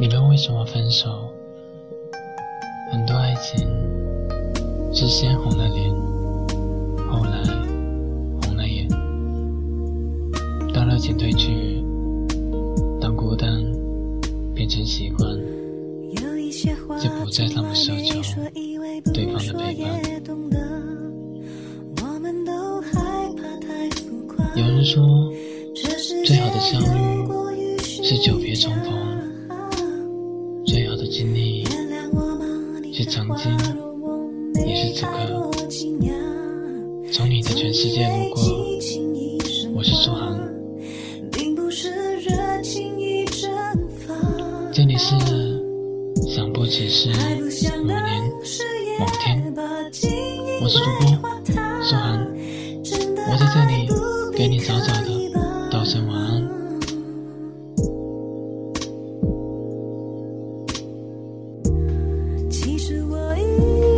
你们为什么分手？很多爱情是先红了脸，后来红了眼。当热情褪去，当孤单变成习惯，就不再那么奢求对方的陪伴。有人说，最好的相遇是久别重逢。是曾经，也是此刻。从你的全世界路过，我是苏杭。这里是想不只是某年某天，我是主播苏杭，我在这里给你早早的道声晚安。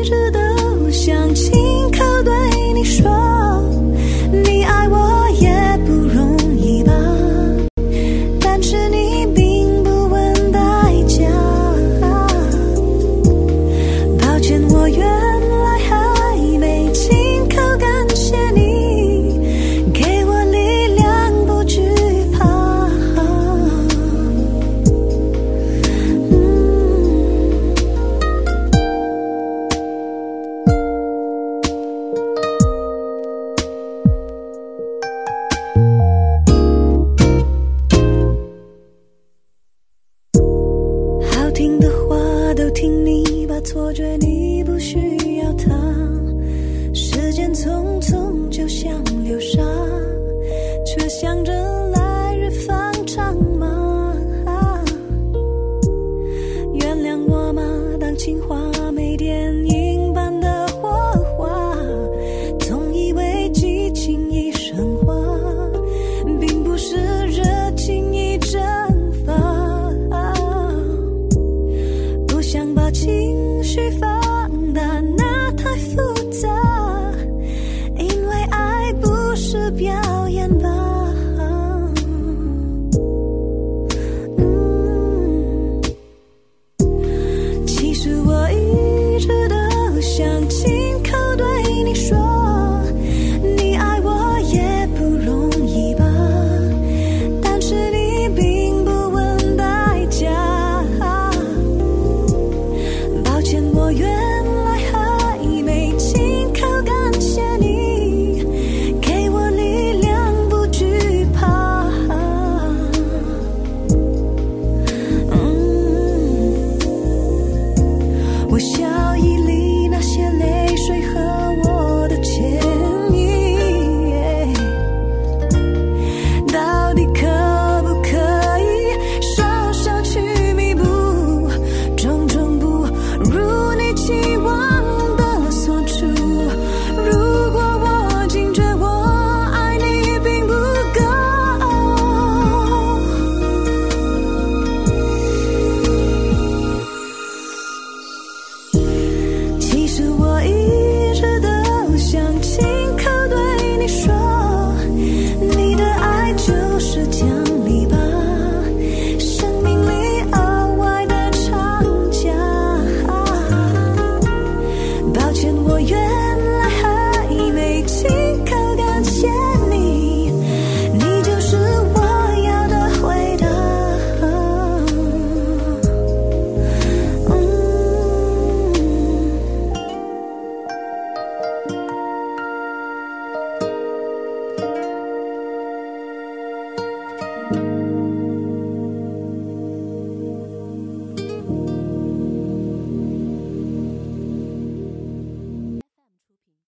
值得想起错觉，你不需要他。时间匆匆，就像流沙，却想着来日方长吗？原谅我吗？当情话没电影般的火花，总以为激情已升华，并不是热情已蒸发。不想把情。she